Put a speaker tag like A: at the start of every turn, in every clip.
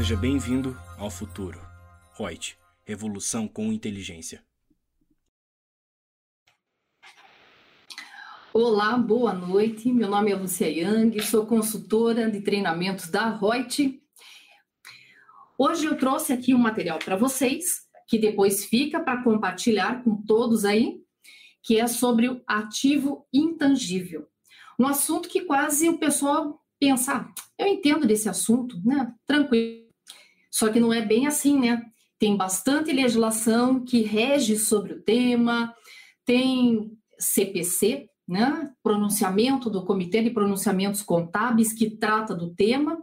A: Seja bem-vindo ao futuro. Reut, revolução com inteligência.
B: Olá, boa noite. Meu nome é Lucia Yang, sou consultora de treinamentos da Reut. Hoje eu trouxe aqui um material para vocês, que depois fica para compartilhar com todos aí, que é sobre o ativo intangível. Um assunto que quase o pessoal pensa, ah, eu entendo desse assunto, né? Tranquilo. Só que não é bem assim, né? Tem bastante legislação que rege sobre o tema, tem CPC, né? Pronunciamento do Comitê de Pronunciamentos Contábeis que trata do tema,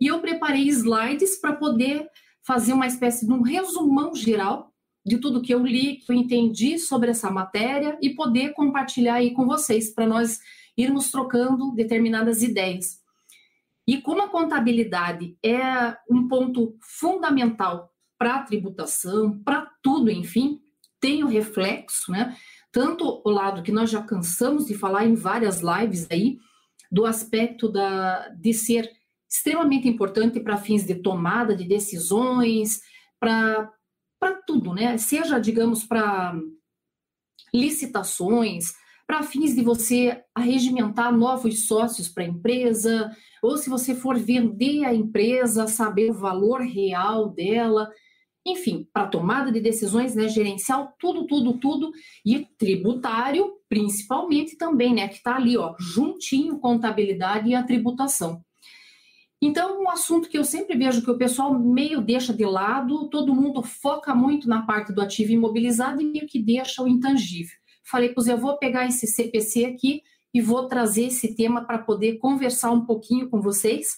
B: e eu preparei slides para poder fazer uma espécie de um resumão geral de tudo que eu li, que eu entendi sobre essa matéria e poder compartilhar aí com vocês, para nós irmos trocando determinadas ideias. E como a contabilidade é um ponto fundamental para a tributação, para tudo, enfim, tem o reflexo, né? Tanto o lado que nós já cansamos de falar em várias lives aí, do aspecto da, de ser extremamente importante para fins de tomada de decisões, para tudo, né? Seja, digamos, para licitações, para fins de você arregimentar novos sócios para a empresa, ou se você for vender a empresa, saber o valor real dela, enfim, para tomada de decisões, né, gerencial, tudo, tudo, tudo, e tributário, principalmente também, né, que está ali, ó, juntinho contabilidade e a tributação. Então, um assunto que eu sempre vejo que o pessoal meio deixa de lado, todo mundo foca muito na parte do ativo imobilizado e meio que deixa o intangível. Falei, pois eu vou pegar esse CPC aqui e vou trazer esse tema para poder conversar um pouquinho com vocês,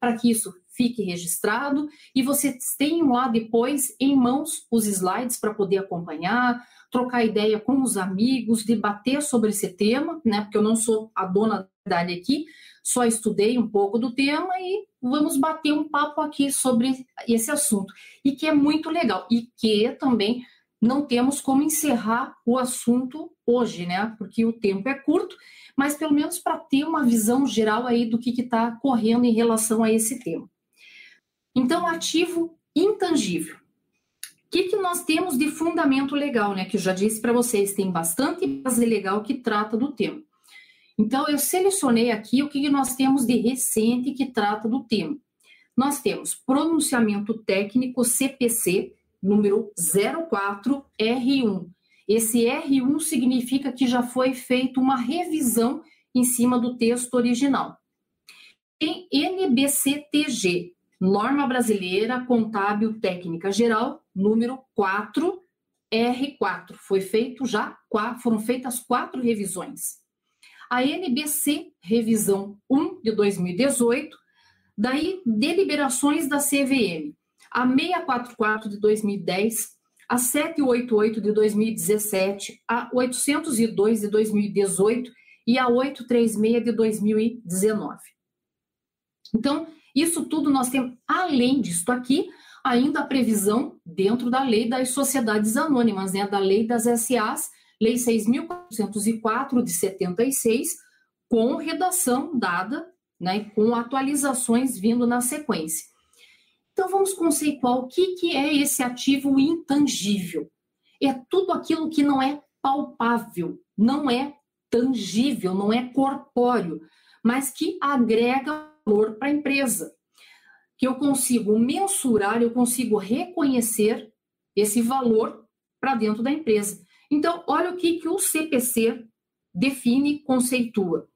B: para que isso fique registrado e vocês tenham lá depois em mãos os slides para poder acompanhar, trocar ideia com os amigos, debater sobre esse tema, né? Porque eu não sou a dona da área aqui, só estudei um pouco do tema e vamos bater um papo aqui sobre esse assunto. E que é muito legal. E que também não temos como encerrar o assunto hoje, né? Porque o tempo é curto, mas pelo menos para ter uma visão geral aí do que está correndo em relação a esse tema. Então, ativo intangível. O que, que nós temos de fundamento legal, né? Que eu já disse para vocês, tem bastante base legal que trata do tema. Então, eu selecionei aqui o que nós temos de recente que trata do tema. Nós temos pronunciamento técnico CPC número 04R1. Esse R1 significa que já foi feita uma revisão em cima do texto original. Tem NBCTG, Norma Brasileira Contábil Técnica Geral, número 4R4. Foi feito já, foram feitas quatro revisões a NBC, revisão 1 de 2018, daí deliberações da CVM, a 644 de 2010, a 788 de 2017, a 802 de 2018 e a 836 de 2019. Então, isso tudo nós temos, além disso aqui, ainda a previsão dentro da lei das sociedades anônimas, né, da lei das SAs, Lei 6.404 de 76, com redação dada, né, com atualizações vindo na sequência. Então vamos conceituar o que, que é esse ativo intangível. É tudo aquilo que não é palpável, não é tangível, não é corpóreo, mas que agrega valor para a empresa. Que eu consigo mensurar, eu consigo reconhecer esse valor para dentro da empresa. Então, olha o que, que o CPC define, conceitua.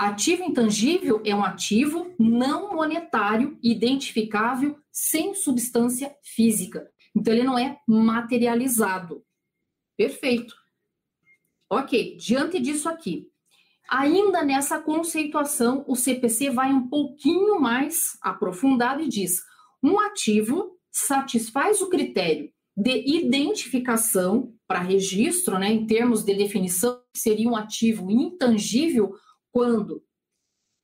B: Ativo intangível é um ativo não monetário identificável sem substância física. Então, ele não é materializado. Perfeito. Ok, diante disso aqui, ainda nessa conceituação, o CPC vai um pouquinho mais aprofundado e diz: um ativo satisfaz o critério de identificação para registro, né, em termos de definição, seria um ativo intangível quando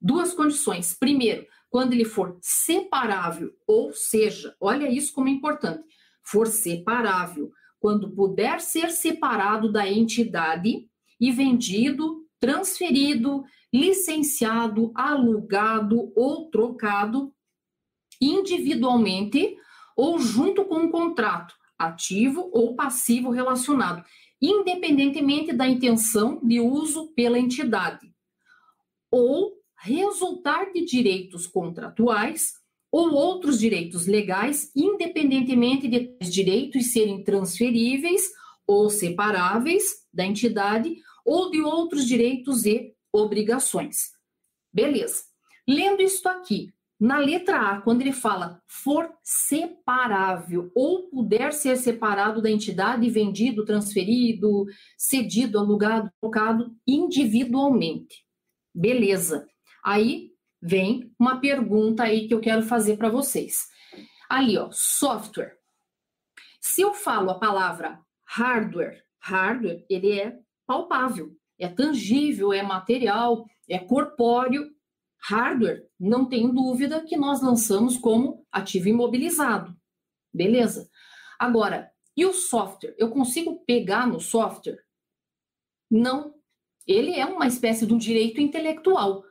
B: duas condições. Primeiro, quando ele for separável, ou seja, olha isso como é importante, for separável, quando puder ser separado da entidade e vendido, transferido, licenciado, alugado ou trocado individualmente ou junto com um contrato, ativo ou passivo relacionado, independentemente da intenção de uso pela entidade, ou resultar de direitos contratuais ou outros direitos legais, independentemente de direitos serem transferíveis ou separáveis da entidade ou de outros direitos e obrigações. Beleza. Lendo isto aqui, na letra A, quando ele fala for separável ou puder ser separado da entidade, vendido, transferido, cedido, alugado, trocado individualmente. Beleza. Aí vem uma pergunta aí que eu quero fazer para vocês. Ali, ó, software. Se eu falo a palavra hardware, hardware, ele é palpável, é tangível, é material, é corpóreo. Hardware, não tem dúvida que nós lançamos como ativo imobilizado. Beleza? Agora, e o software? Eu consigo pegar no software? Não. Ele é uma espécie de um direito intelectual.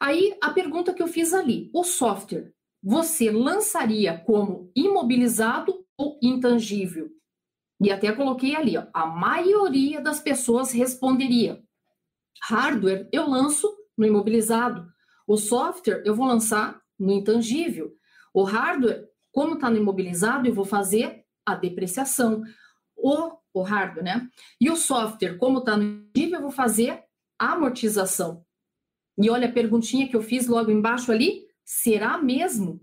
B: Aí a pergunta que eu fiz ali: o software você lançaria como imobilizado ou intangível? E até coloquei ali, ó, a maioria das pessoas responderia: hardware eu lanço no imobilizado, o software eu vou lançar no intangível, o hardware, como está no imobilizado, eu vou fazer a depreciação, o, o hardware, né? E o software, como está no intangível, eu vou fazer a amortização. E olha a perguntinha que eu fiz logo embaixo ali: será mesmo?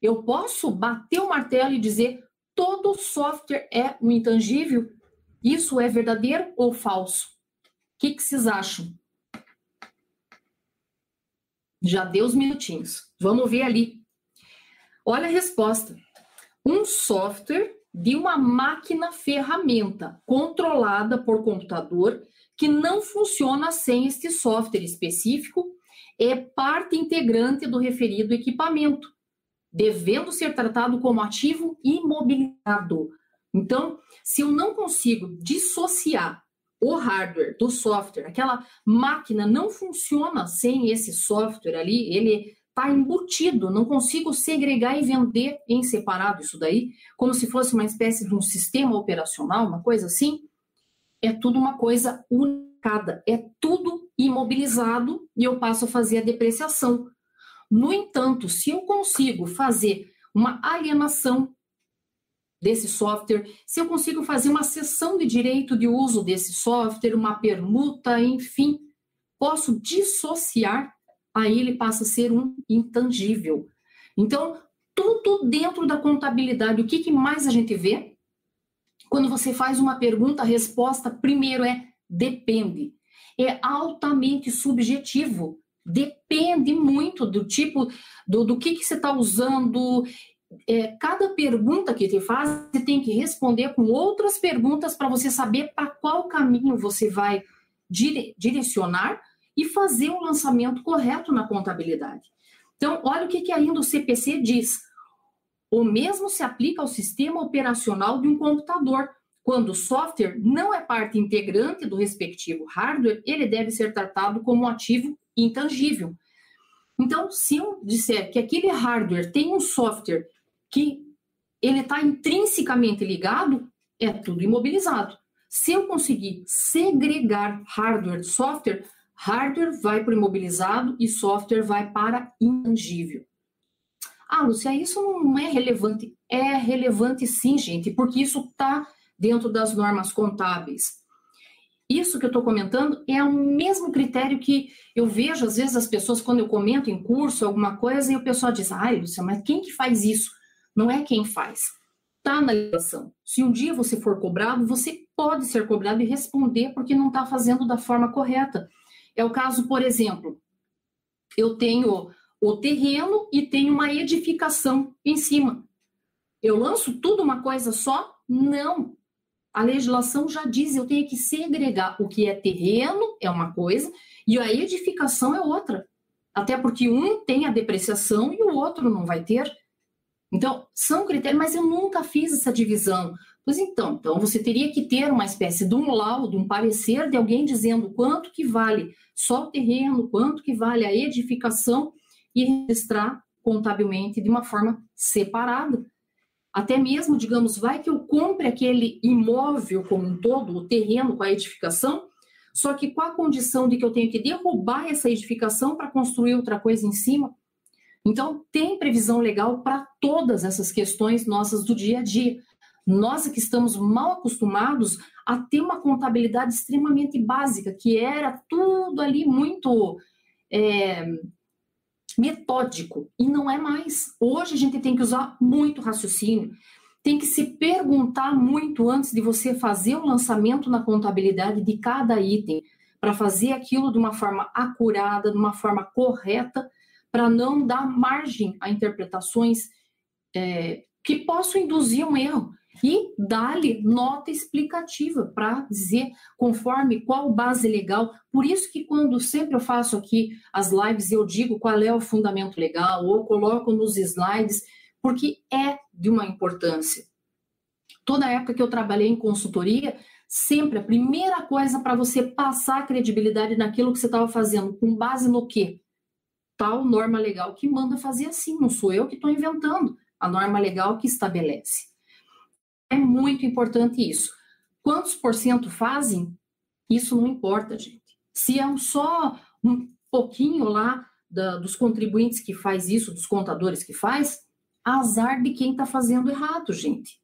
B: Eu posso bater o martelo e dizer todo software é um intangível? Isso é verdadeiro ou falso? O que, que vocês acham? Já deu os minutinhos. Vamos ver ali. Olha a resposta. Um software de uma máquina ferramenta controlada por computador que não funciona sem este software específico é parte integrante do referido equipamento, devendo ser tratado como ativo imobilizado. Então, se eu não consigo dissociar o hardware do software, aquela máquina não funciona sem esse software ali, ele está embutido, não consigo segregar e vender em separado isso daí, como se fosse uma espécie de um sistema operacional, uma coisa assim. É tudo uma coisa unicada, é tudo imobilizado e eu passo a fazer a depreciação. No entanto, se eu consigo fazer uma alienação desse software, se eu consigo fazer uma cessão de direito de uso desse software, uma permuta, enfim, posso dissociar, aí ele passa a ser um intangível. Então, tudo dentro da contabilidade. O que, que mais a gente vê? Quando você faz uma pergunta, a resposta primeiro é depende. É altamente subjetivo. Depende muito do tipo, do, do que, que você está usando. É, cada pergunta que te faz, você tem que responder com outras perguntas para você saber para qual caminho você vai dire, direcionar e fazer o lançamento correto na contabilidade. Então, olha o que, que ainda o CPC diz. O mesmo se aplica ao sistema operacional de um computador. Quando o software não é parte integrante do respectivo hardware, ele deve ser tratado como um ativo intangível. Então, se eu disser que aquele hardware tem um software que ele está intrinsecamente ligado, é tudo imobilizado. Se eu conseguir segregar hardware de software, hardware vai para o imobilizado e software vai para intangível. Ah, Lúcia, isso não é relevante. É relevante sim, gente, porque isso está dentro das normas contábeis. Isso que eu estou comentando é o mesmo critério que eu vejo, às vezes, as pessoas, quando eu comento em curso alguma coisa, e o pessoal diz, ai, Lúcia, mas quem que faz isso? Não é quem faz. Está na legislação. Se um dia você for cobrado, você pode ser cobrado e responder porque não está fazendo da forma correta. É o caso, por exemplo, eu tenho o terreno e tem uma edificação em cima. Eu lanço tudo uma coisa só? Não. A legislação já diz, eu tenho que segregar o que é terreno, é uma coisa, e a edificação é outra. Até porque um tem a depreciação e o outro não vai ter. Então, são critérios, mas eu nunca fiz essa divisão. Pois então, então você teria que ter uma espécie de um laudo, um parecer de alguém dizendo quanto que vale só o terreno, quanto que vale a edificação e registrar contabilmente de uma forma separada. Até mesmo, digamos, vai que eu compre aquele imóvel como um todo, o terreno com a edificação, só que com a condição de que eu tenho que derrubar essa edificação para construir outra coisa em cima. Então, tem previsão legal para todas essas questões nossas do dia a dia. Nós que estamos mal acostumados a ter uma contabilidade extremamente básica, que era tudo ali muito é, metódico, e não é mais. Hoje a gente tem que usar muito raciocínio, tem que se perguntar muito antes de você fazer o lançamento na contabilidade de cada item, para fazer aquilo de uma forma acurada, de uma forma correta, para não dar margem a interpretações é, que possam induzir um erro e dá-lhe nota explicativa para dizer conforme qual base legal. Por isso que quando sempre eu faço aqui as lives, eu digo qual é o fundamento legal ou coloco nos slides, porque é de uma importância. Toda época que eu trabalhei em consultoria, sempre a primeira coisa para você passar credibilidade naquilo que você estava fazendo, com base no quê? Tal norma legal que manda fazer assim, não sou eu que estou inventando, a norma legal que estabelece. É muito importante isso. Quantos por cento fazem? Isso não importa, gente. Se é um só um pouquinho lá da, dos contribuintes que faz isso, dos contadores que faz, azar de quem está fazendo errado, gente.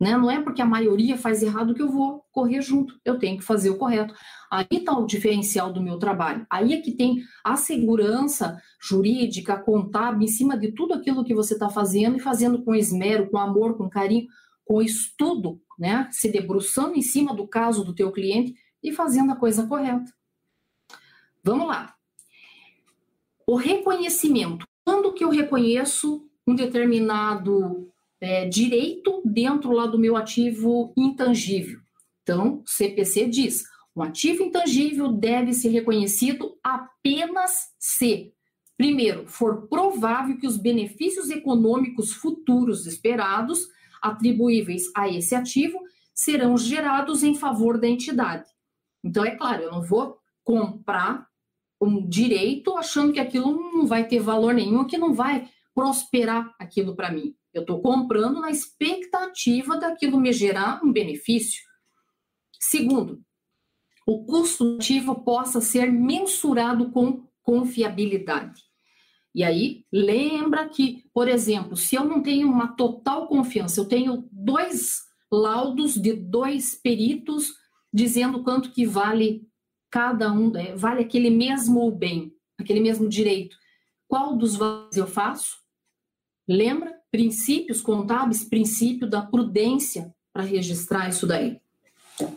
B: Né? Não é porque a maioria faz errado que eu vou correr junto. Eu tenho que fazer o correto. Aí está o diferencial do meu trabalho. Aí é que tem a segurança jurídica, contábil, em cima de tudo aquilo que você está fazendo e fazendo com esmero, com amor, com carinho com estudo, né? Se debruçando em cima do caso do teu cliente e fazendo a coisa correta. Vamos lá. O reconhecimento. Quando que eu reconheço um determinado é, direito dentro lá do meu ativo intangível? Então, CPC diz: um ativo intangível deve ser reconhecido apenas se, primeiro, for provável que os benefícios econômicos futuros esperados atribuíveis a esse ativo serão gerados em favor da entidade. Então, é claro, eu não vou comprar um direito achando que aquilo não vai ter valor nenhum, que não vai prosperar aquilo para mim. Eu estou comprando na expectativa daquilo me gerar um benefício. Segundo, o custo ativo possa ser mensurado com confiabilidade. E aí, lembra que, por exemplo, se eu não tenho uma total confiança, eu tenho dois laudos de dois peritos dizendo quanto que vale cada um, né? vale aquele mesmo bem, aquele mesmo direito. Qual dos valores eu faço? Lembra? Princípios contábeis, princípio da prudência para registrar isso daí.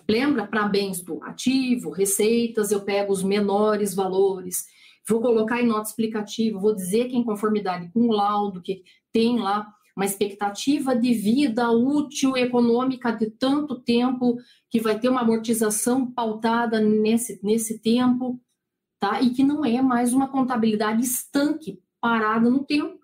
B: Lembra? Para bens do ativo, receitas, eu pego os menores valores vou colocar em nota explicativa, vou dizer que em conformidade com o laudo, que tem lá uma expectativa de vida útil econômica de tanto tempo, que vai ter uma amortização pautada nesse, nesse tempo, tá? E que não é mais uma contabilidade estanque, parada no tempo.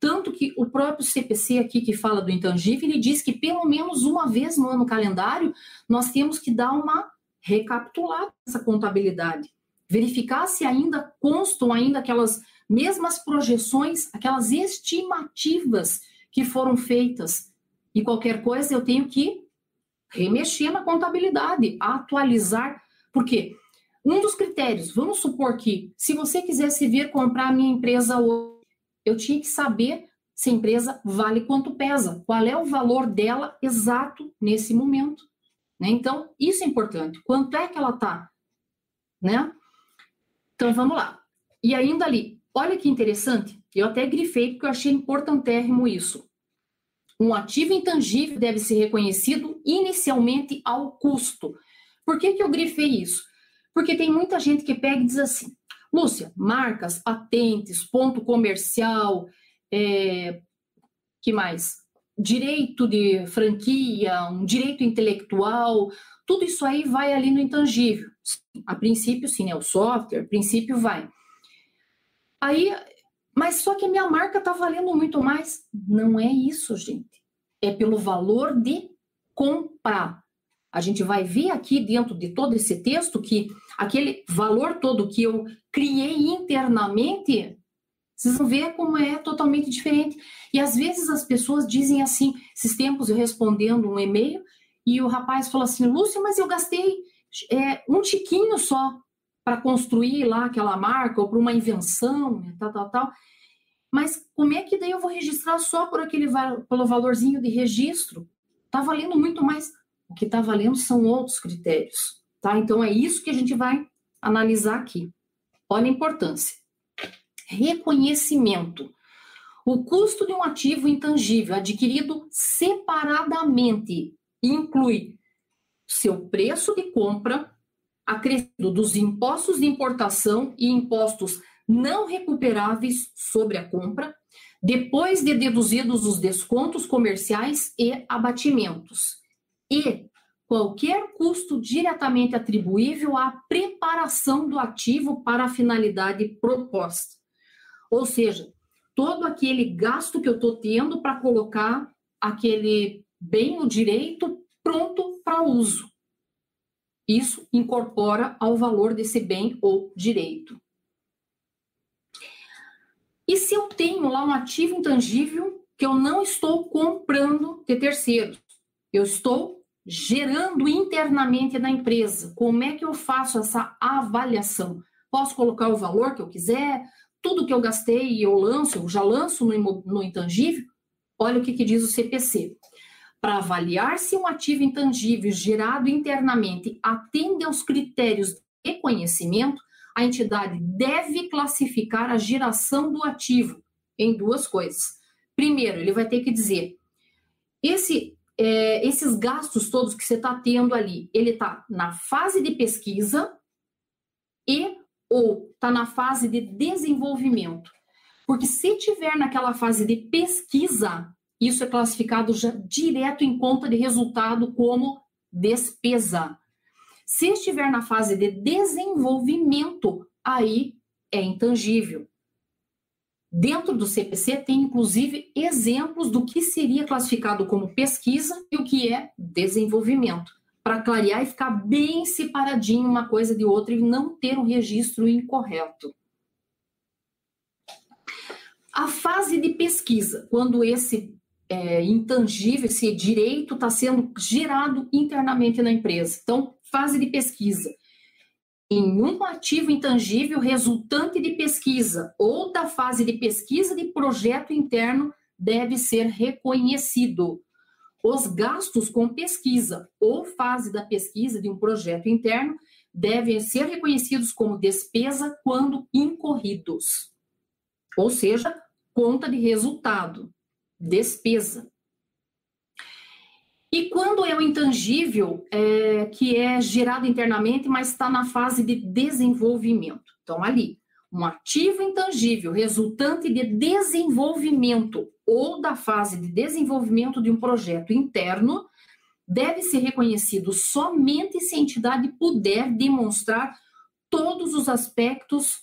B: Tanto que o próprio CPC aqui que fala do intangível, ele diz que pelo menos uma vez no ano calendário nós temos que dar uma recapitulada essa contabilidade verificar se ainda constam ainda aquelas mesmas projeções, aquelas estimativas que foram feitas. E qualquer coisa eu tenho que remexer na contabilidade, atualizar, porque um dos critérios, vamos supor que se você quisesse vir comprar a minha empresa hoje, eu tinha que saber se a empresa vale quanto pesa, qual é o valor dela exato nesse momento. Né? Então, isso é importante. Quanto é que ela está? Né? Então vamos lá. E ainda ali, olha que interessante, eu até grifei porque eu achei importantérrimo isso. Um ativo intangível deve ser reconhecido inicialmente ao custo. Por que, que eu grifei isso? Porque tem muita gente que pega e diz assim: Lúcia, marcas, patentes, ponto comercial, é, que mais? Direito de franquia, um direito intelectual, tudo isso aí vai ali no intangível. A princípio, sim, é o software, a princípio vai. Aí, mas só que a minha marca está valendo muito mais. Não é isso, gente. É pelo valor de comprar. A gente vai ver aqui dentro de todo esse texto que aquele valor todo que eu criei internamente Vocês vão ver como é totalmente diferente. E às vezes as pessoas dizem assim, esses tempos eu respondendo um e-mail, e o rapaz falou assim, Lúcia, mas eu gastei é, um tiquinho só para construir lá aquela marca, ou para uma invenção, né, tal, tal, tal. Mas como é que daí eu vou registrar só por aquele pelo valorzinho de registro? Está valendo muito mais. O que está valendo são outros critérios, tá? Então é isso que a gente vai analisar aqui. Olha a importância. Reconhecimento. O custo de um ativo intangível adquirido separadamente inclui seu preço de compra, acrescido dos impostos de importação e impostos não recuperáveis sobre a compra, depois de deduzidos os descontos comerciais e abatimentos, e qualquer custo diretamente atribuível à preparação do ativo para a finalidade proposta. Ou seja, todo aquele gasto que eu estou tendo para colocar aquele bem, o direito, pronto para uso. Isso incorpora ao valor desse bem ou direito. E se eu tenho lá um ativo intangível que eu não estou comprando de terceiros, eu estou gerando internamente na empresa, como é que eu faço essa avaliação? Posso colocar o valor que eu quiser, tudo que eu gastei e eu lanço, eu já lanço no, no intangível? Olha o que, que diz o CPC. Para avaliar se um ativo intangível gerado internamente atende aos critérios de reconhecimento, a entidade deve classificar a geração do ativo em duas coisas. Primeiro, ele vai ter que dizer: esse, é, esses gastos todos que você está tendo ali, ele está na fase de pesquisa e ou está na fase de desenvolvimento. Porque se tiver naquela fase de pesquisa, isso é classificado já direto em conta de resultado como despesa. Se estiver na fase de desenvolvimento, aí é intangível. Dentro do CPC tem inclusive exemplos do que seria classificado como pesquisa e o que é desenvolvimento, para clarear e ficar bem separadinho uma coisa de outra e não ter um registro incorreto. A fase de pesquisa, quando esse é, intangível, esse direito está sendo gerado internamente na empresa. Então, fase de pesquisa. Em um ativo intangível resultante de pesquisa ou da fase de pesquisa de projeto interno deve ser reconhecido. Os gastos com pesquisa ou fase da pesquisa de um projeto interno devem ser reconhecidos como despesa quando incorridos. Ou seja, conta de resultado, despesa. E quando é o intangível, é, que é gerado internamente, mas está na fase de desenvolvimento. Então, ali, um ativo intangível resultante de desenvolvimento ou da fase de desenvolvimento de um projeto interno deve ser reconhecido somente se a entidade puder demonstrar todos os aspectos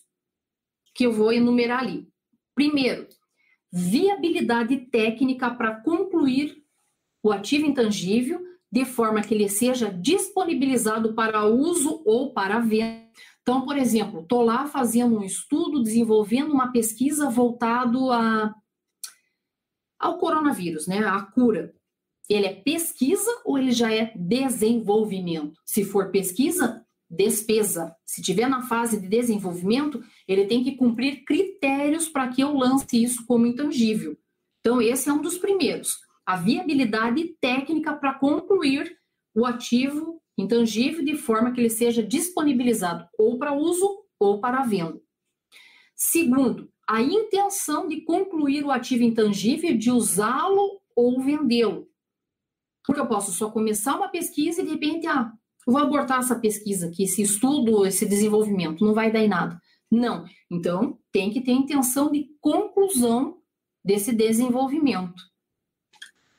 B: que eu vou enumerar ali. Primeiro, viabilidade técnica para concluir o ativo intangível, de forma que ele seja disponibilizado para uso ou para venda. Então, por exemplo, estou lá fazendo um estudo, desenvolvendo uma pesquisa voltado a, ao coronavírus, né, a cura. Ele é pesquisa ou ele já é desenvolvimento? Se for pesquisa, despesa. Se tiver na fase de desenvolvimento, ele tem que cumprir critérios para que eu lance isso como intangível. Então, esse é um dos primeiros a viabilidade técnica para concluir o ativo intangível de forma que ele seja disponibilizado ou para uso ou para venda. Segundo, a intenção de concluir o ativo intangível, de usá-lo ou vendê-lo. Porque eu posso só começar uma pesquisa e de repente, ah, eu vou abortar essa pesquisa aqui, esse estudo, esse desenvolvimento, não vai dar em nada. Não. Então, tem que ter intenção de conclusão desse desenvolvimento.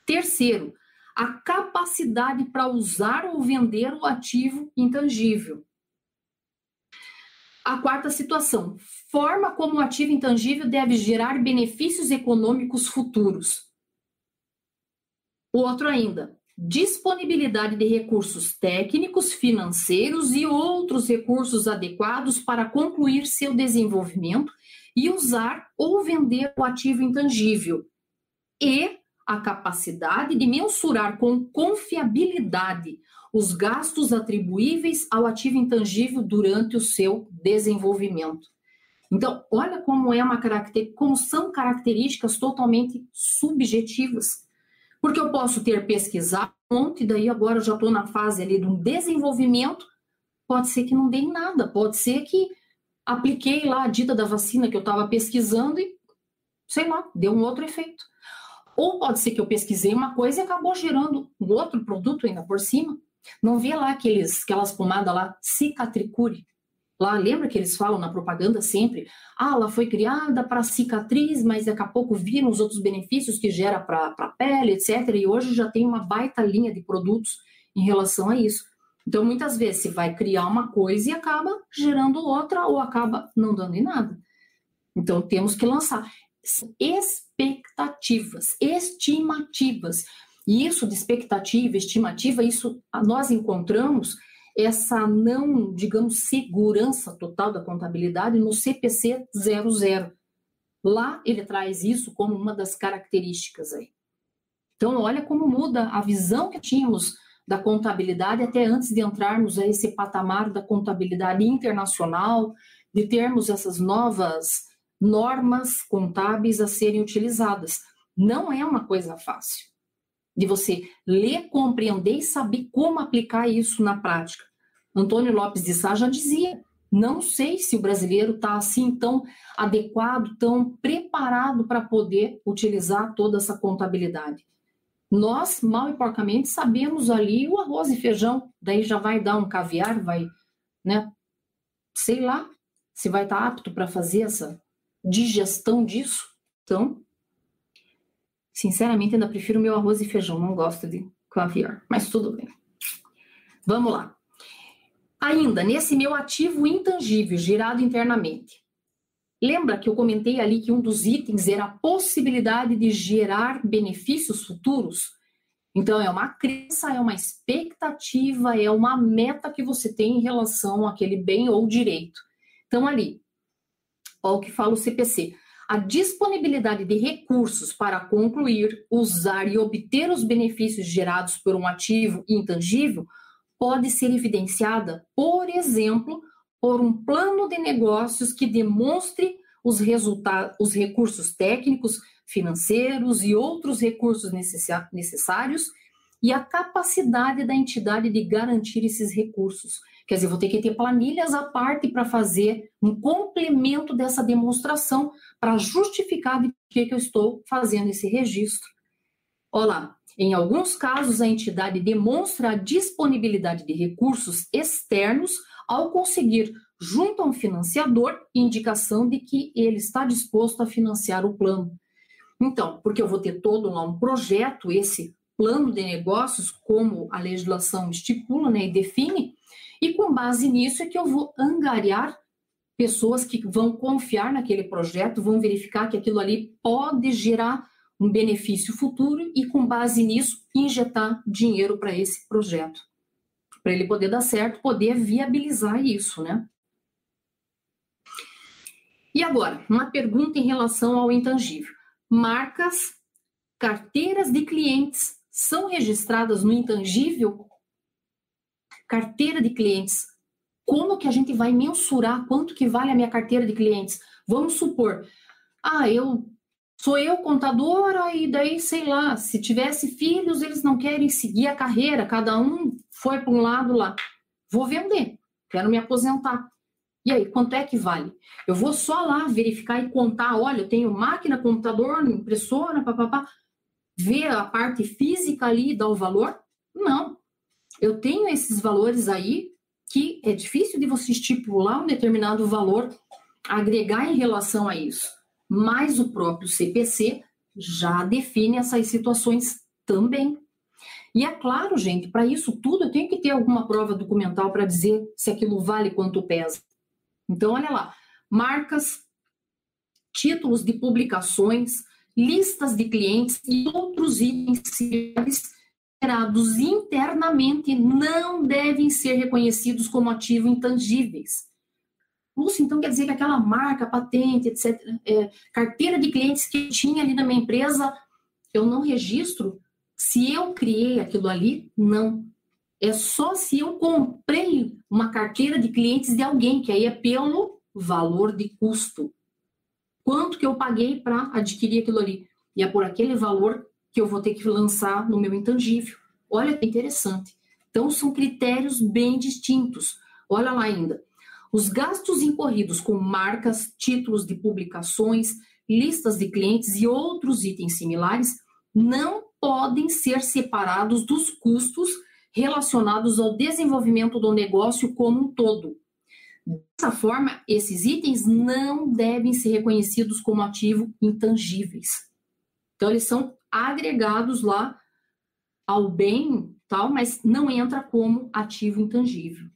B: Terceiro, a capacidade para usar ou vender o ativo intangível. A quarta situação, forma como o ativo intangível deve gerar benefícios econômicos futuros. O outro ainda, disponibilidade de recursos técnicos, financeiros e outros recursos adequados para concluir seu desenvolvimento e usar ou vender o ativo intangível, e a capacidade de mensurar com confiabilidade os gastos atribuíveis ao ativo intangível durante o seu desenvolvimento. Então, olha como é uma caracter... como são características totalmente subjetivas. Porque eu posso ter pesquisado monte, daí agora eu já estou na fase ali de um desenvolvimento, pode ser que não dê em nada, pode ser que apliquei lá a dita da vacina que eu estava pesquisando e, sei lá, deu um outro efeito. Ou pode ser que eu pesquisei uma coisa e acabou gerando um outro produto ainda por cima. Não vê lá aqueles, aquelas pomadas lá, cicatricure, Lá, lembra que eles falam na propaganda sempre? Ah, ela foi criada para cicatriz, mas daqui a pouco viram os outros benefícios que gera para a pele, etc. E hoje já tem uma baita linha de produtos em relação a isso. Então, muitas vezes, se vai criar uma coisa e acaba gerando outra ou acaba não dando em nada. Então, temos que lançar expectativas, estimativas. E isso de expectativa, estimativa, isso nós encontramos essa não, digamos, segurança total da contabilidade no CPC 00. Lá ele traz isso como uma das características aí. Então, olha como muda a visão que tínhamos da contabilidade até antes de entrarmos a esse patamar da contabilidade internacional, de termos essas novas normas contábeis a serem utilizadas. Não é uma coisa fácil de você ler, compreender e saber como aplicar isso na prática. Antônio Lopes de Sá já dizia: não sei se o brasileiro está assim tão adequado, tão preparado para poder utilizar toda essa contabilidade. Nós, mal e porcamente, sabemos ali o arroz e feijão, daí já vai dar um caviar, vai, né? Sei lá se vai estar tá apto para fazer essa digestão disso. Então, Sinceramente, ainda prefiro meu arroz e feijão, não gosto de caviar, mas tudo bem. Vamos lá. Ainda, nesse meu ativo intangível gerado internamente, lembra que eu comentei ali que um dos itens era a possibilidade de gerar benefícios futuros? Então, é uma crença, é uma expectativa, é uma meta que você tem em relação àquele bem ou direito. Então, ali, olha o que fala o CPC a disponibilidade de recursos para concluir, usar e obter os benefícios gerados por um ativo intangível pode ser evidenciada, por exemplo, por um plano de negócios que demonstre os resultados, os recursos técnicos, financeiros e outros recursos necessários e a capacidade da entidade de garantir esses recursos. Quer dizer, vou ter que ter planilhas à parte para fazer um complemento dessa demonstração para justificar de que, que eu estou fazendo esse registro. Olá, em alguns casos a entidade demonstra a disponibilidade de recursos externos ao conseguir, junto a um financiador, indicação de que ele está disposto a financiar o plano. Então, porque eu vou ter todo lá um projeto, esse plano de negócios, como a legislação estipula né, e define, e com base nisso é que eu vou angariar pessoas que vão confiar naquele projeto, vão verificar que aquilo ali pode gerar um benefício futuro e, com base nisso, injetar dinheiro para esse projeto. Para ele poder dar certo, poder viabilizar isso, né? E agora, uma pergunta em relação ao intangível. Marcas, carteiras de clientes são registradas no intangível carteira de clientes. Como que a gente vai mensurar quanto que vale a minha carteira de clientes? Vamos supor, ah, eu sou eu contadora e daí, sei lá, se tivesse filhos, eles não querem seguir a carreira, cada um foi para um lado lá. Vou vender, quero me aposentar. E aí, quanto é que vale? Eu vou só lá verificar e contar, olha, eu tenho máquina, computador, impressora, papapá. Ver a parte física ali e dar o valor? Não eu tenho esses valores aí que é difícil de você estipular um determinado valor, agregar em relação a isso. Mas o próprio CPC já define essas situações também. E é claro, gente, para isso tudo eu tenho que ter alguma prova documental para dizer se aquilo vale quanto pesa. Então, olha lá: marcas, títulos de publicações, listas de clientes e outros itens gerados internamente não devem ser reconhecidos como ativos intangíveis. Lúcio, então quer dizer que aquela marca, patente, etc., é, carteira de clientes que tinha ali na minha empresa, eu não registro? Se eu criei aquilo ali, não. É só se eu comprei uma carteira de clientes de alguém, que aí é pelo valor de custo. Quanto que eu paguei para adquirir aquilo ali? E é por aquele valor que eu vou ter que lançar no meu intangível. Olha que interessante. Então, são critérios bem distintos. Olha lá ainda. Os gastos incorridos com marcas, títulos de publicações, listas de clientes e outros itens similares não podem ser separados dos custos relacionados ao desenvolvimento do negócio como um todo. Dessa forma, esses itens não devem ser reconhecidos como ativo intangíveis. Então, eles são agregados lá ao bem, tal, mas não entra como ativo intangível.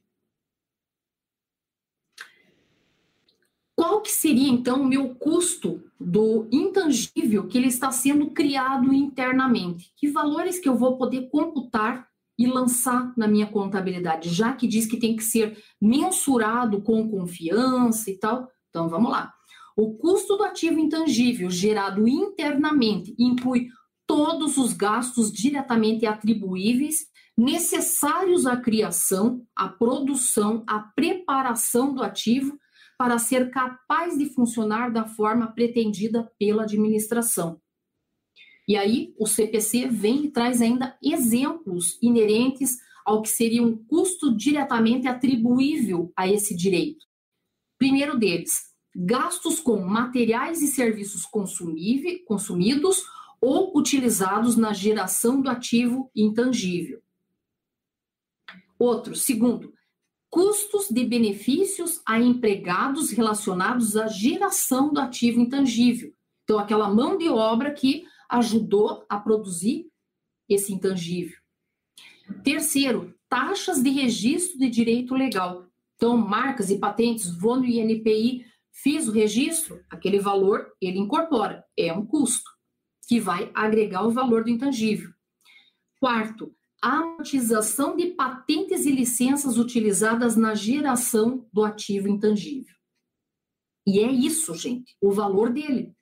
B: Qual que seria então o meu custo do intangível que ele está sendo criado internamente? Que valores que eu vou poder computar e lançar na minha contabilidade, já que diz que tem que ser mensurado com confiança e tal? Então vamos lá. O custo do ativo intangível gerado internamente inclui todos os gastos diretamente atribuíveis necessários à criação, à produção, à preparação do ativo para ser capaz de funcionar da forma pretendida pela administração. E aí, o CPC vem e traz ainda exemplos inerentes ao que seria um custo diretamente atribuível a esse direito. Primeiro deles, gastos com materiais e serviços consumidos ou utilizados na geração do ativo intangível. Outro, segundo, custos de benefícios a empregados relacionados à geração do ativo intangível. Então, aquela mão de obra que ajudou a produzir esse intangível. Terceiro, taxas de registro de direito legal. Então, marcas e patentes, vou no INPI, fiz o registro, aquele valor ele incorpora, é um custo que vai agregar o valor do intangível. Quarto, a amortização de patentes e licenças utilizadas na geração do ativo intangível. E é isso, gente, o valor dele.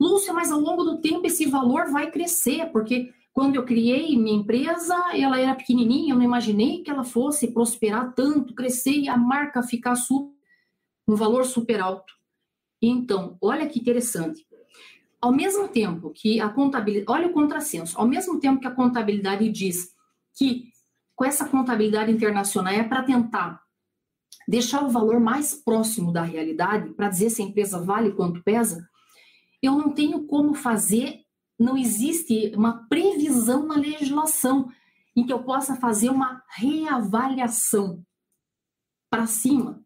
B: Lúcia, mas ao longo do tempo esse valor vai crescer, porque quando eu criei minha empresa, ela era pequenininha, eu não imaginei que ela fosse prosperar tanto, crescer e a marca ficar super, um valor super alto. Então, olha que interessante. Ao mesmo tempo que a contabilidade, olha o contrassenso, ao mesmo tempo que a contabilidade diz que com essa contabilidade internacional é para tentar deixar o valor mais próximo da realidade, para dizer se a empresa vale quanto pesa, eu não tenho como fazer, não existe uma previsão na legislação em que eu possa fazer uma reavaliação para cima,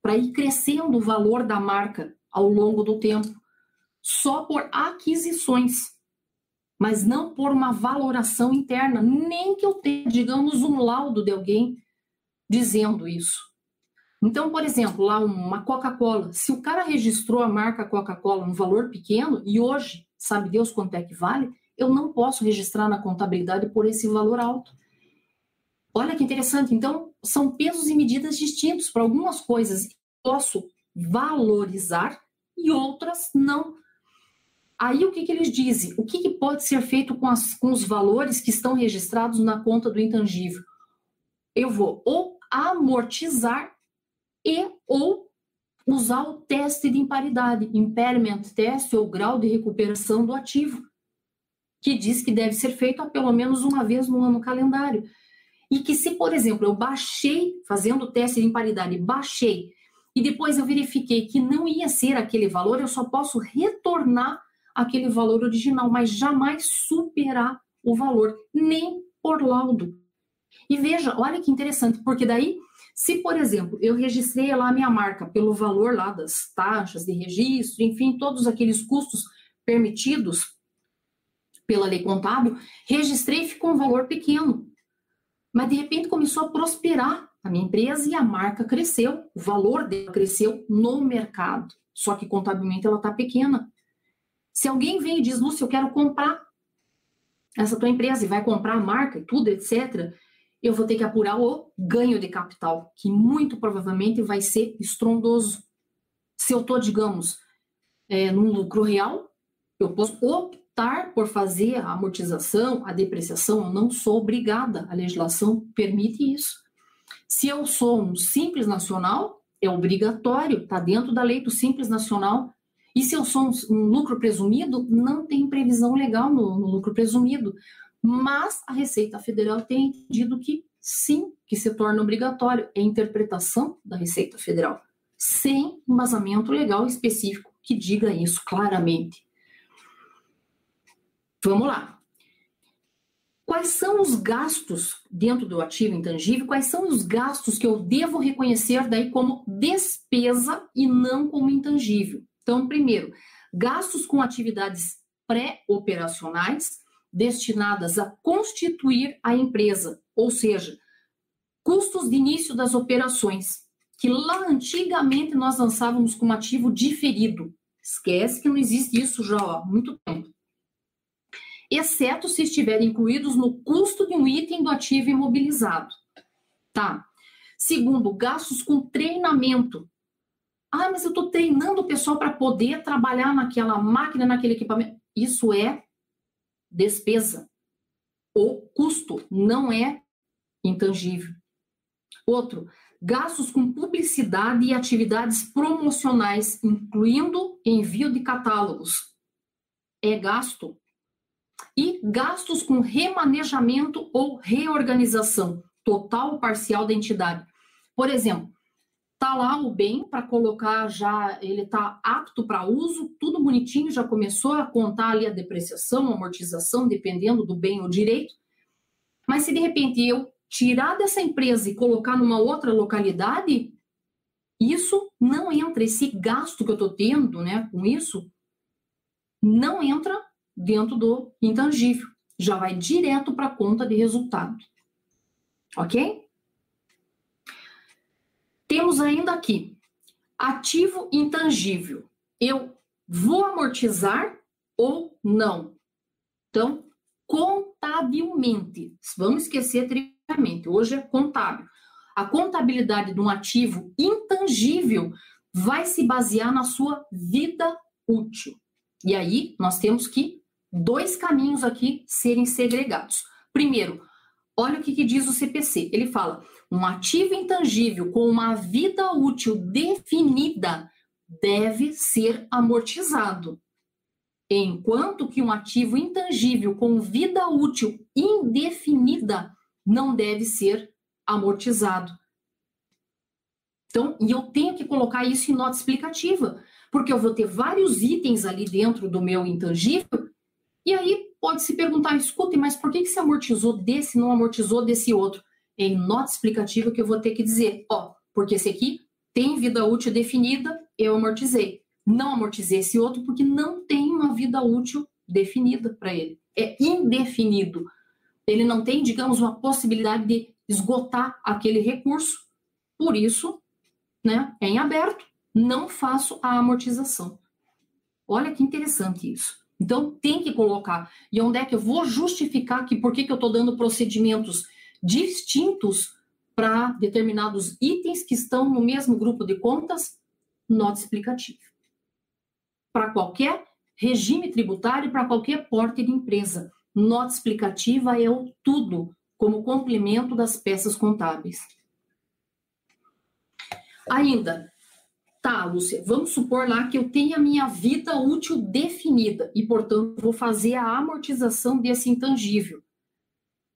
B: para ir crescendo o valor da marca ao longo do tempo só por aquisições, mas não por uma valoração interna, nem que eu tenha, digamos, um laudo de alguém dizendo isso. Então, por exemplo, lá uma Coca-Cola, se o cara registrou a marca Coca-Cola um valor pequeno e hoje, sabe Deus quanto é que vale, eu não posso registrar na contabilidade por esse valor alto. Olha que interessante. Então, são pesos e medidas distintos. Para algumas coisas posso valorizar e outras não. Aí o que, que eles dizem? O que, que pode ser feito com, as, com os valores que estão registrados na conta do intangível? Eu vou ou amortizar e ou usar o teste de imparidade, impairment test ou grau de recuperação do ativo, que diz que deve ser feito a pelo menos uma vez no ano calendário. E que se, por exemplo, eu baixei, fazendo o teste de imparidade, baixei, e depois eu verifiquei que não ia ser aquele valor, eu só posso retornar aquele valor original, mas jamais superar o valor, nem por laudo. E veja, olha que interessante, porque daí, se por exemplo, eu registrei lá a minha marca pelo valor lá das taxas de registro, enfim, todos aqueles custos permitidos pela lei contábil, registrei e ficou um valor pequeno. Mas de repente começou a prosperar a minha empresa e a marca cresceu, o valor dela cresceu no mercado. Só que contabilmente ela está pequena. Se alguém vem e diz, Lúcia, eu quero comprar essa tua empresa e vai comprar a marca e tudo, etc., eu vou ter que apurar o ganho de capital, que muito provavelmente vai ser estrondoso. Se eu estou, digamos, é, num lucro real, eu posso optar por fazer a amortização, a depreciação, eu não sou obrigada, a legislação permite isso. Se eu sou um simples nacional, é obrigatório, está dentro da lei do simples nacional. E se eu sou um, lucro presumido, não tem previsão legal no, no lucro presumido. Mas a Receita Federal tem entendido que sim, que se torna obrigatório. É interpretação da Receita Federal, sem embasamento legal específico que diga isso claramente. Vamos lá. Quais são os gastos dentro do ativo intangível? Quais são os gastos que eu devo reconhecer daí como despesa e não como intangível? Então, primeiro, gastos com atividades pré-operacionais destinadas a constituir a empresa, ou seja, custos de início das operações, que lá antigamente nós lançávamos como ativo diferido. Esquece que não existe isso já há muito tempo. Exceto se estiverem incluídos no custo de um item do ativo imobilizado. Tá? Segundo, gastos com treinamento. Ah, mas eu estou treinando o pessoal para poder trabalhar naquela máquina, naquele equipamento. Isso é despesa. O custo não é intangível. Outro, gastos com publicidade e atividades promocionais, incluindo envio de catálogos. É gasto. E gastos com remanejamento ou reorganização, total ou parcial da entidade. Por exemplo, tá lá o bem para colocar já, ele está apto para uso, tudo bonitinho, já começou a contar ali a depreciação, a amortização, dependendo do bem ou direito. Mas se de repente eu tirar dessa empresa e colocar numa outra localidade, isso não entra, esse gasto que eu estou tendo né, com isso, não entra dentro do intangível, já vai direto para a conta de resultado. Ok? Temos ainda aqui ativo intangível. Eu vou amortizar ou não? Então, contabilmente, vamos esquecer hoje é contábil. A contabilidade de um ativo intangível vai se basear na sua vida útil. E aí nós temos que dois caminhos aqui serem segregados. Primeiro, olha o que, que diz o CPC. Ele fala: um ativo intangível com uma vida útil definida deve ser amortizado, enquanto que um ativo intangível com vida útil indefinida não deve ser amortizado. Então, e eu tenho que colocar isso em nota explicativa, porque eu vou ter vários itens ali dentro do meu intangível, e aí pode se perguntar, escutem, mas por que, que se amortizou desse, não amortizou desse outro? Em nota explicativa que eu vou ter que dizer, ó, porque esse aqui tem vida útil definida, eu amortizei. Não amortizei esse outro porque não tem uma vida útil definida para ele. É indefinido ele não tem, digamos, uma possibilidade de esgotar aquele recurso. Por isso, né, é em aberto, não faço a amortização. Olha que interessante isso. Então, tem que colocar. E onde é que eu vou justificar que por que, que eu estou dando procedimentos distintos para determinados itens que estão no mesmo grupo de contas? Nota explicativa. Para qualquer regime tributário, para qualquer porte de empresa. Nota explicativa é o tudo, como complemento das peças contábeis. Ainda, tá, Lúcia, vamos supor lá que eu tenha minha vida útil definida e, portanto, vou fazer a amortização desse intangível.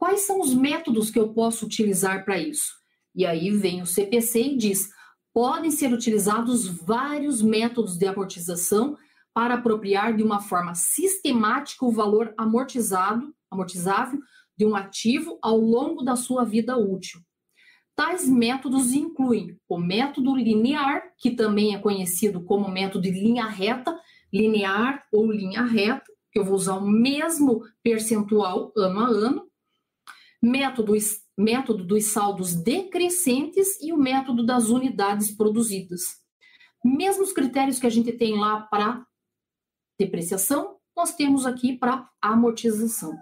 B: Quais são os métodos que eu posso utilizar para isso? E aí vem o CPC e diz: podem ser utilizados vários métodos de amortização para apropriar de uma forma sistemática o valor amortizado, amortizável de um ativo ao longo da sua vida útil. Tais métodos incluem o método linear, que também é conhecido como método de linha reta, linear ou linha reta, que eu vou usar o mesmo percentual ano a ano, método, método dos saldos decrescentes e o método das unidades produzidas. Mesmos critérios que a gente tem lá para depreciação, nós temos aqui para amortização.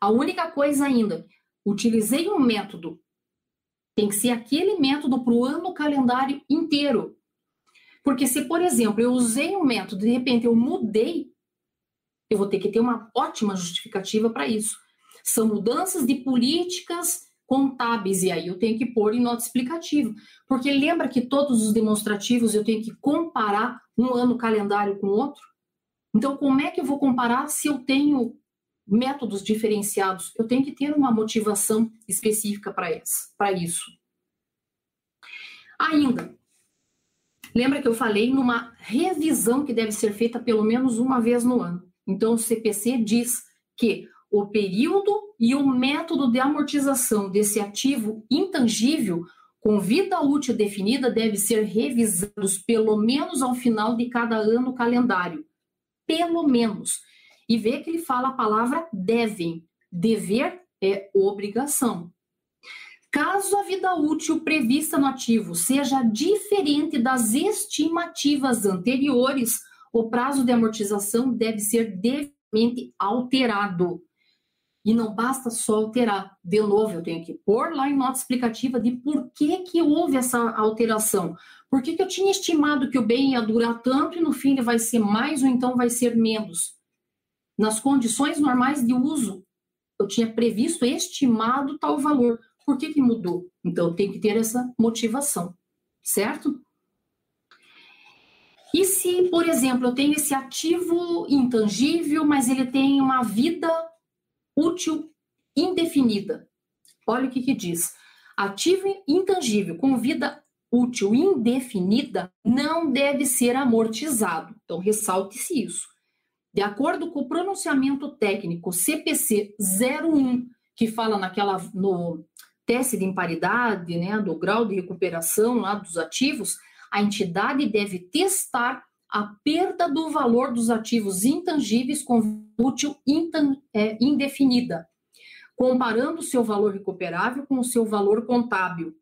B: A única coisa ainda, utilizei um método, tem que ser aquele método para o ano calendário inteiro. Porque se, por exemplo, eu usei um método, de repente eu mudei, eu vou ter que ter uma ótima justificativa para isso. São mudanças de políticas contábeis, e aí eu tenho que pôr em nota explicativa. Porque lembra que todos os demonstrativos eu tenho que comparar um ano calendário com outro? Então, como é que eu vou comparar se eu tenho métodos diferenciados? Eu tenho que ter uma motivação específica para isso. Ainda, lembra que eu falei numa revisão que deve ser feita pelo menos uma vez no ano. Então, o CPC diz que o período e o método de amortização desse ativo intangível com vida útil definida deve ser revisados pelo menos ao final de cada ano calendário. Pelo menos. E vê que ele fala a palavra devem. Dever é obrigação. Caso a vida útil prevista no ativo seja diferente das estimativas anteriores, o prazo de amortização deve ser devidamente alterado. E não basta só alterar. De novo, eu tenho que pôr lá em nota explicativa de por que, que houve essa alteração. Por que, que eu tinha estimado que o bem ia durar tanto e no fim ele vai ser mais ou então vai ser menos? Nas condições normais de uso, eu tinha previsto, estimado tal valor. Por que, que mudou? Então, tem que ter essa motivação, certo? E se, por exemplo, eu tenho esse ativo intangível, mas ele tem uma vida útil indefinida. Olha o que, que diz. Ativo intangível com vida útil indefinida não deve ser amortizado. Então, ressalte-se isso. De acordo com o pronunciamento técnico CPC 01, que fala naquela no teste de imparidade, né, do grau de recuperação lá dos ativos, a entidade deve testar a perda do valor dos ativos intangíveis com útil é, indefinida, comparando o seu valor recuperável com o seu valor contábil,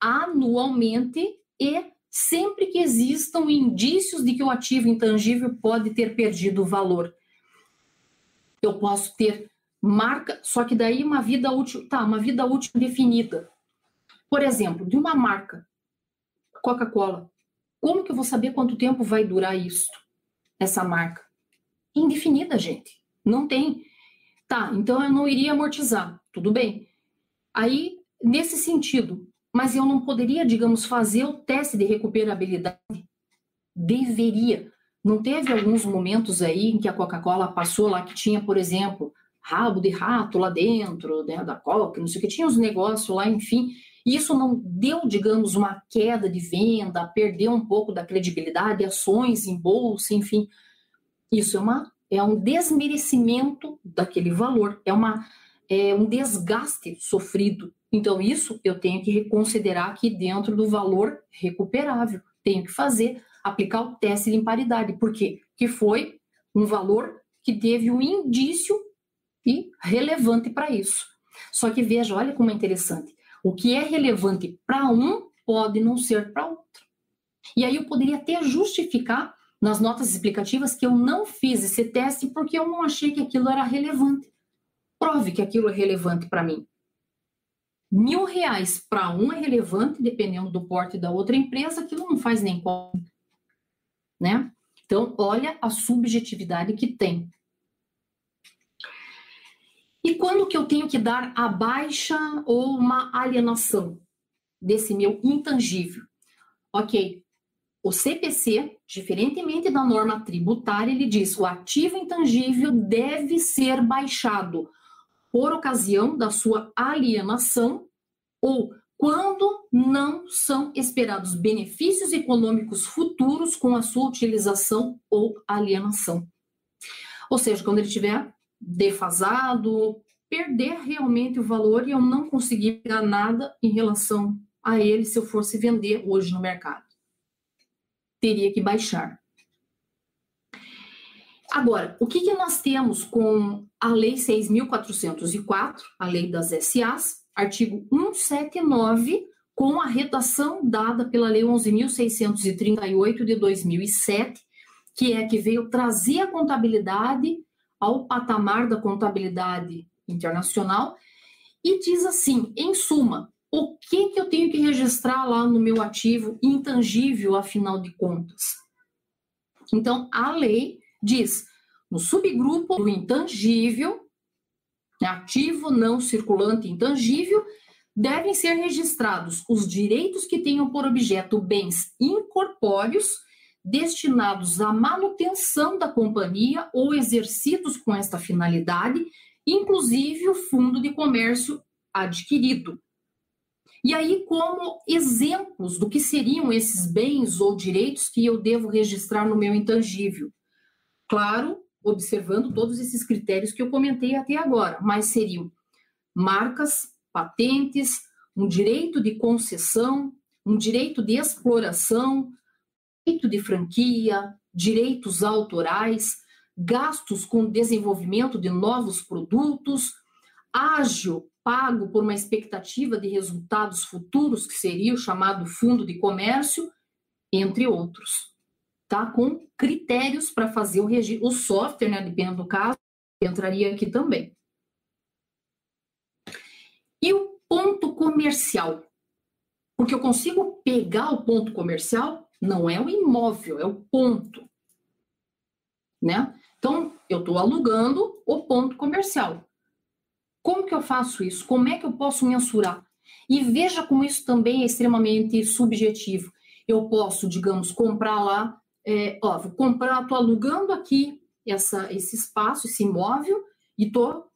B: anualmente e sempre que existam indícios de que o ativo intangível pode ter perdido o valor. Eu posso ter marca, só que daí uma vida útil, tá, uma vida útil definida. Por exemplo, de uma marca, Coca-Cola, como que eu vou saber quanto tempo vai durar isso, essa marca? Indefinida, gente. Não tem. Tá, então eu não iria amortizar. Tudo bem. Aí, nesse sentido, mas eu não poderia, digamos, fazer o teste de recuperabilidade? Deveria. Não teve alguns momentos aí em que a Coca-Cola passou lá que tinha, por exemplo, rabo de rato lá dentro, né, da Coca, não sei o que, tinha uns negócios lá, enfim, isso não deu, digamos, uma queda de venda, perdeu um pouco da credibilidade, ações em bolsa, enfim. Isso é, uma, é um desmerecimento daquele valor, é, uma, é um desgaste sofrido. Então, isso eu tenho que reconsiderar aqui dentro do valor recuperável. Tenho que fazer, aplicar o teste de imparidade. Por quê? Que foi um valor que teve um indício e relevante para isso. Só que veja, olha como é interessante. O que é relevante para um pode não ser para outro. E aí eu poderia até justificar nas notas explicativas que eu não fiz esse teste porque eu não achei que aquilo era relevante. Prove que aquilo é relevante para mim. Mil reais para um é relevante, dependendo do porte da outra empresa, aquilo não faz nem conta. Né? Então, olha a subjetividade que tem. E quando que eu tenho que dar a baixa ou uma alienação desse meu intangível? Ok, o CPC, diferentemente da norma tributária, ele diz o ativo intangível deve ser baixado por ocasião da sua alienação ou quando não são esperados benefícios econômicos futuros com a sua utilização ou alienação. Ou seja, quando ele tiver defasado, perder realmente o valor e eu não conseguir pegar nada em relação a ele se eu fosse vender hoje no mercado. Teria que baixar. Agora, o que, que nós temos com a Lei 6.404, a Lei das SAs, artigo 179, com a redação dada pela Lei 11.638 de 2007, que é que veio trazer a contabilidade ao patamar da contabilidade internacional, e diz assim, em suma, o que, que eu tenho que registrar lá no meu ativo intangível, afinal de contas? Então, a lei diz, no subgrupo do intangível, ativo não circulante intangível, devem ser registrados os direitos que tenham por objeto bens incorpóreos destinados à manutenção da companhia ou exercidos com esta finalidade, inclusive o fundo de comércio adquirido. E aí, como exemplos do que seriam esses bens ou direitos que eu devo registrar no meu intangível? Claro, observando todos esses critérios que eu comentei até agora, mas seriam marcas, patentes, um direito de concessão, um direito de exploração, direito de franquia, direitos autorais, gastos com desenvolvimento de novos produtos, ágil pago por uma expectativa de resultados futuros, que seria o chamado fundo de comércio, entre outros. Tá? Com critérios para fazer o registro. O software, né, dependendo do caso, entraria aqui também. E o ponto comercial? Porque eu consigo pegar o ponto comercial, não é o imóvel, é o ponto. Né? Então, eu estou alugando o ponto comercial. Como que eu faço isso? Como é que eu posso mensurar? E veja como isso também é extremamente subjetivo. Eu posso, digamos, comprar lá, é, ó, vou comprar, estou alugando aqui essa, esse espaço, esse imóvel, e estou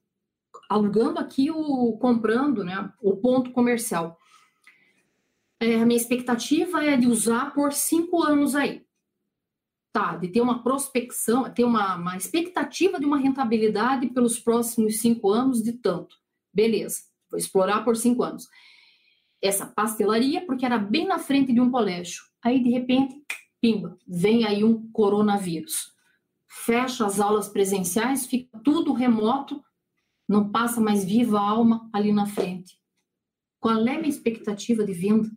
B: alugando aqui o comprando, né, o ponto comercial. É, a minha expectativa é de usar por cinco anos aí. Tá, de ter uma prospecção, ter uma, uma expectativa de uma rentabilidade pelos próximos cinco anos de tanto. Beleza, vou explorar por cinco anos. Essa pastelaria, porque era bem na frente de um colégio. Aí, de repente, pimba, vem aí um coronavírus. Fecha as aulas presenciais, fica tudo remoto, não passa mais viva alma ali na frente. Qual é a minha expectativa de venda?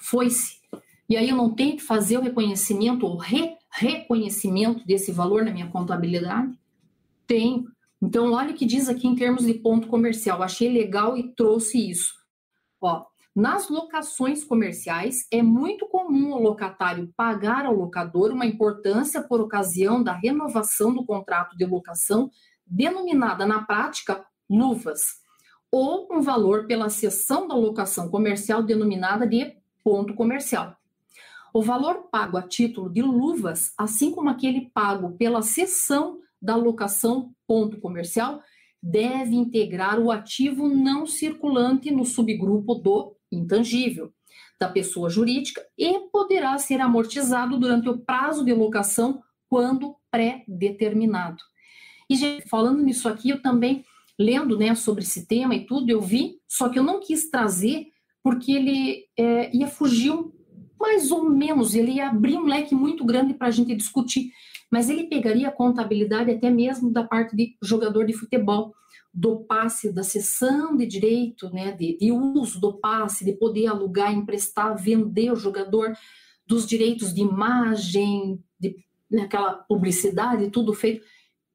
B: Foi-se. E aí eu não tenho que fazer o reconhecimento ou re reconhecimento desse valor na minha contabilidade? Tenho. Então, olha o que diz aqui em termos de ponto comercial. Achei legal e trouxe isso. Ó, nas locações comerciais, é muito comum o locatário pagar ao locador uma importância por ocasião da renovação do contrato de locação denominada na prática luvas, ou um valor pela cessão da locação comercial denominada de ponto comercial. O valor pago a título de luvas, assim como aquele pago pela cessão da locação ponto comercial, deve integrar o ativo não circulante no subgrupo do intangível da pessoa jurídica e poderá ser amortizado durante o prazo de locação quando pré-determinado. E, gente, falando nisso aqui, eu também, lendo né, sobre esse tema e tudo, eu vi, só que eu não quis trazer porque ele é, ia fugir mais ou menos, ele ia abrir um leque muito grande para a gente discutir, mas ele pegaria a contabilidade até mesmo da parte de jogador de futebol, do passe, da cessão de direito, né, de, de uso do passe, de poder alugar, emprestar, vender o jogador, dos direitos de imagem, de né, aquela publicidade, tudo feito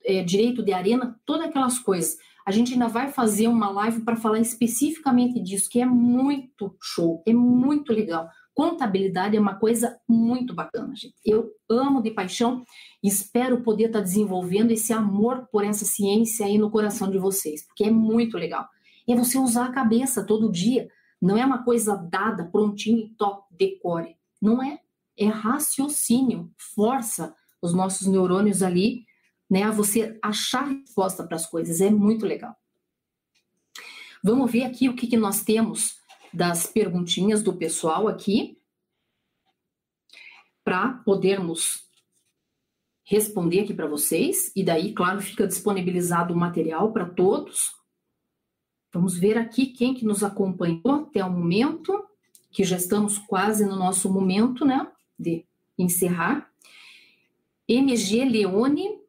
B: é, direito de arena, todas aquelas coisas. A gente ainda vai fazer uma live para falar especificamente disso, que é muito show, é muito legal. Contabilidade é uma coisa muito bacana, gente. Eu amo de paixão e espero poder estar tá desenvolvendo esse amor por essa ciência aí no coração de vocês, porque é muito legal. É você usar a cabeça todo dia, não é uma coisa dada, prontinho top, decore. Não é. É raciocínio, força os nossos neurônios ali né, a você achar resposta para as coisas. É muito legal. Vamos ver aqui o que, que nós temos das perguntinhas do pessoal aqui, para podermos responder aqui para vocês. E daí, claro, fica disponibilizado o material para todos. Vamos ver aqui quem que nos acompanhou até o momento, que já estamos quase no nosso momento, né, de encerrar. MG Leone,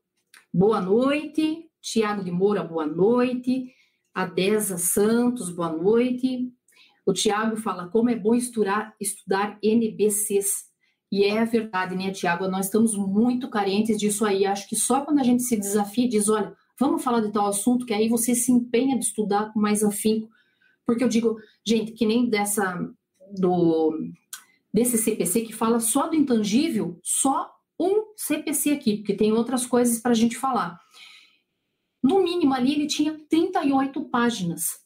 B: Boa noite. Tiago de Moura, boa noite. Adesa Santos, boa noite. O Tiago fala como é bom estudar, estudar NBCs. E é verdade, né, Tiago? Nós estamos muito carentes disso aí. Acho que só quando a gente se desafia e diz: olha, vamos falar de tal assunto, que aí você se empenha de estudar com mais afinco. Porque eu digo, gente, que nem dessa do desse CPC que fala só do intangível, só um CPC aqui, porque tem outras coisas para a gente falar. No mínimo ali ele tinha 38 páginas.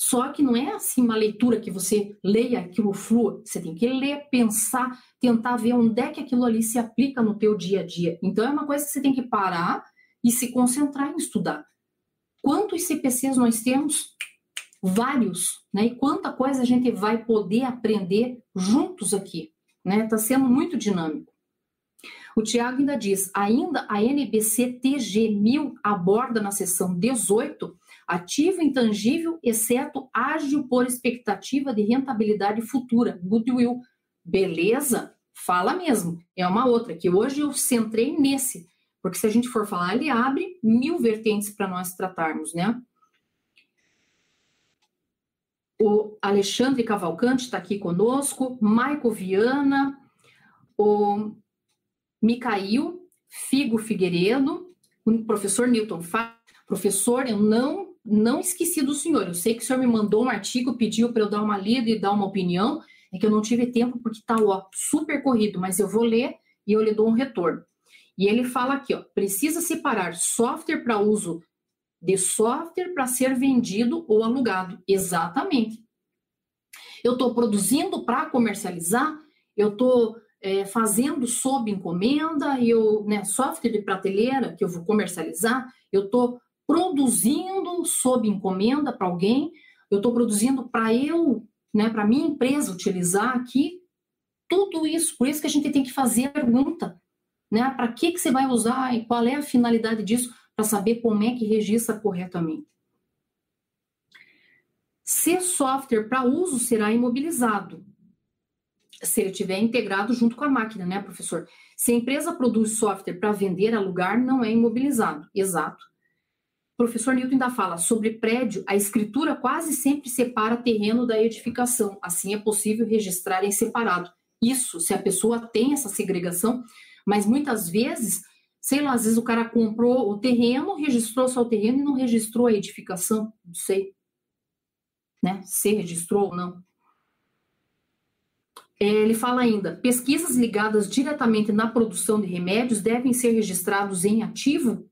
B: Só que não é assim uma leitura que você leia aquilo flua, você tem que ler, pensar, tentar ver onde é que aquilo ali se aplica no teu dia a dia. Então é uma coisa que você tem que parar e se concentrar em estudar. Quantos CPCs nós temos? Vários, né? E quanta coisa a gente vai poder aprender juntos aqui, né? Está sendo muito dinâmico. O Tiago ainda diz: ainda a NBC TG 1000 aborda na seção 18 ativo intangível, exceto ágil por expectativa de rentabilidade futura, goodwill. Beleza? Fala mesmo. É uma outra, que hoje eu centrei nesse, porque se a gente for falar, ele abre mil vertentes para nós tratarmos, né? O Alexandre Cavalcante está aqui conosco, Maico Viana, o Micail Figo Figueiredo, o professor Newton Fá. Professor, eu não não esqueci do senhor. Eu sei que o senhor me mandou um artigo, pediu para eu dar uma lida e dar uma opinião. É que eu não tive tempo porque está super corrido, mas eu vou ler e eu lhe dou um retorno. E ele fala aqui, ó, precisa separar software para uso de software para ser vendido ou alugado. Exatamente. Eu estou produzindo para comercializar, eu estou é, fazendo sob encomenda, eu, né, software de prateleira que eu vou comercializar, eu estou produzindo sob encomenda para alguém, eu estou produzindo para eu, né, para minha empresa utilizar aqui, tudo isso. Por isso que a gente tem que fazer a pergunta, né? Para que, que você vai usar e qual é a finalidade disso, para saber como é que registra corretamente. Se software para uso será imobilizado, se ele estiver integrado junto com a máquina, né, professor? Se a empresa produz software para vender, alugar, não é imobilizado. Exato professor Newton ainda fala sobre prédio, a escritura quase sempre separa terreno da edificação, assim é possível registrar em separado. Isso, se a pessoa tem essa segregação, mas muitas vezes, sei lá, às vezes o cara comprou o terreno, registrou só o terreno e não registrou a edificação, não sei, né, se registrou ou não. É, ele fala ainda: pesquisas ligadas diretamente na produção de remédios devem ser registrados em ativo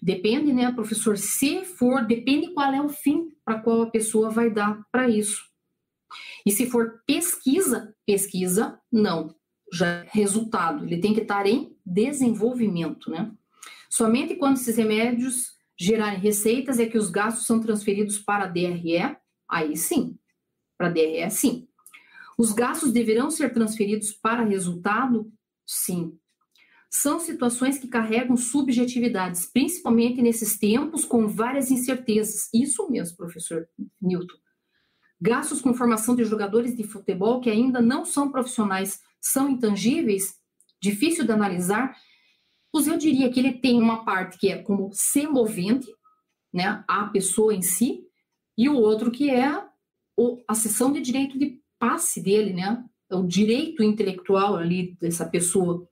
B: Depende, né, professor? Se for, depende qual é o fim para qual a pessoa vai dar para isso. E se for pesquisa, pesquisa, não. Já é resultado, ele tem que estar em desenvolvimento, né? Somente quando esses remédios gerarem receitas é que os gastos são transferidos para a DRE, aí sim. Para a DRE, sim. Os gastos deverão ser transferidos para resultado? Sim são situações que carregam subjetividades, principalmente nesses tempos com várias incertezas. Isso mesmo, professor Newton. Gastos com formação de jogadores de futebol que ainda não são profissionais, são intangíveis, difícil de analisar. Pois eu diria que ele tem uma parte que é como semovente, né, a pessoa em si, e o outro que é a sessão de direito de passe dele, né, o direito intelectual ali dessa pessoa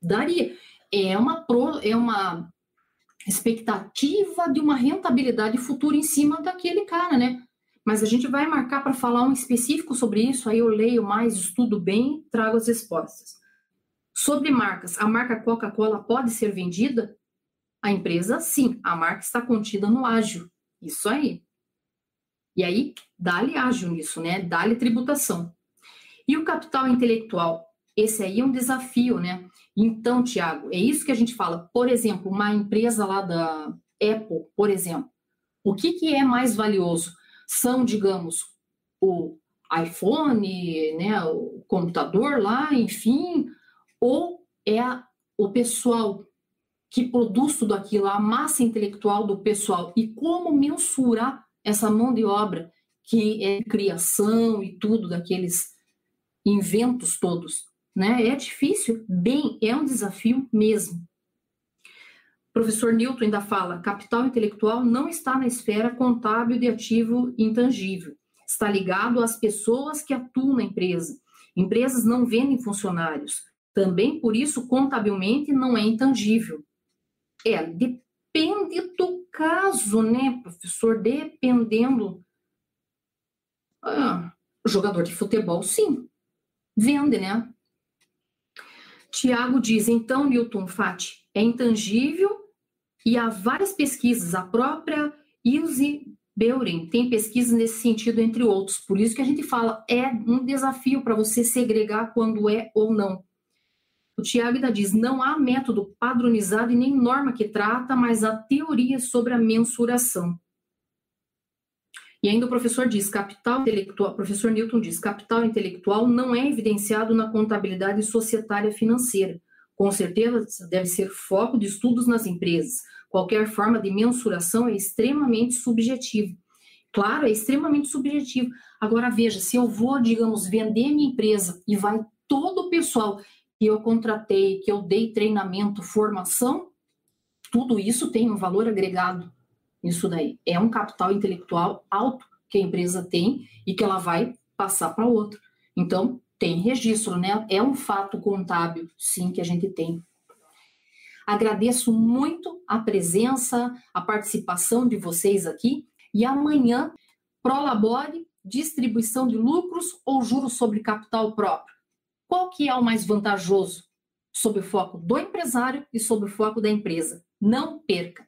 B: daria. É uma, pro, é uma expectativa de uma rentabilidade futura em cima daquele cara, né? Mas a gente vai marcar para falar um específico sobre isso, aí eu leio mais, estudo bem, trago as respostas. Sobre marcas, a marca Coca-Cola pode ser vendida? A empresa, sim, a marca está contida no ágil. Isso aí. E aí, dá-lhe ágil nisso, né? Dá-lhe tributação. E o capital intelectual? Esse aí é um desafio, né? Então, Tiago, é isso que a gente fala. Por exemplo, uma empresa lá da Apple, por exemplo, o que, que é mais valioso? São, digamos, o iPhone, né, o computador lá, enfim, ou é a, o pessoal que produz tudo aquilo, a massa intelectual do pessoal, e como mensurar essa mão de obra que é criação e tudo daqueles inventos todos né? É difícil, bem, é um desafio mesmo. O professor Newton ainda fala: capital intelectual não está na esfera contábil de ativo intangível, está ligado às pessoas que atuam na empresa. Empresas não vendem funcionários, também por isso, contabilmente, não é intangível. É, de, depende do caso, né, professor? Dependendo. Ah, jogador de futebol, sim. Vende, né? Tiago diz, então, Newton Fati, é intangível e há várias pesquisas, a própria Ilse Beuren tem pesquisas nesse sentido, entre outros. Por isso que a gente fala, é um desafio para você segregar quando é ou não. O Tiago ainda diz: não há método padronizado e nem norma que trata, mas há teoria sobre a mensuração. E ainda o professor diz: capital intelectual, professor Newton diz, capital intelectual não é evidenciado na contabilidade societária financeira. Com certeza deve ser foco de estudos nas empresas. Qualquer forma de mensuração é extremamente subjetivo. Claro, é extremamente subjetivo. Agora veja, se eu vou, digamos, vender minha empresa e vai todo o pessoal que eu contratei, que eu dei treinamento, formação, tudo isso tem um valor agregado nisso daí. É um capital intelectual alto que a empresa tem e que ela vai passar para outro. Então, tem registro, né? É um fato contábil, sim, que a gente tem. Agradeço muito a presença, a participação de vocês aqui e amanhã, Prolabore, distribuição de lucros ou juros sobre capital próprio? Qual que é o mais vantajoso? Sob o foco do empresário e sob o foco da empresa. Não perca!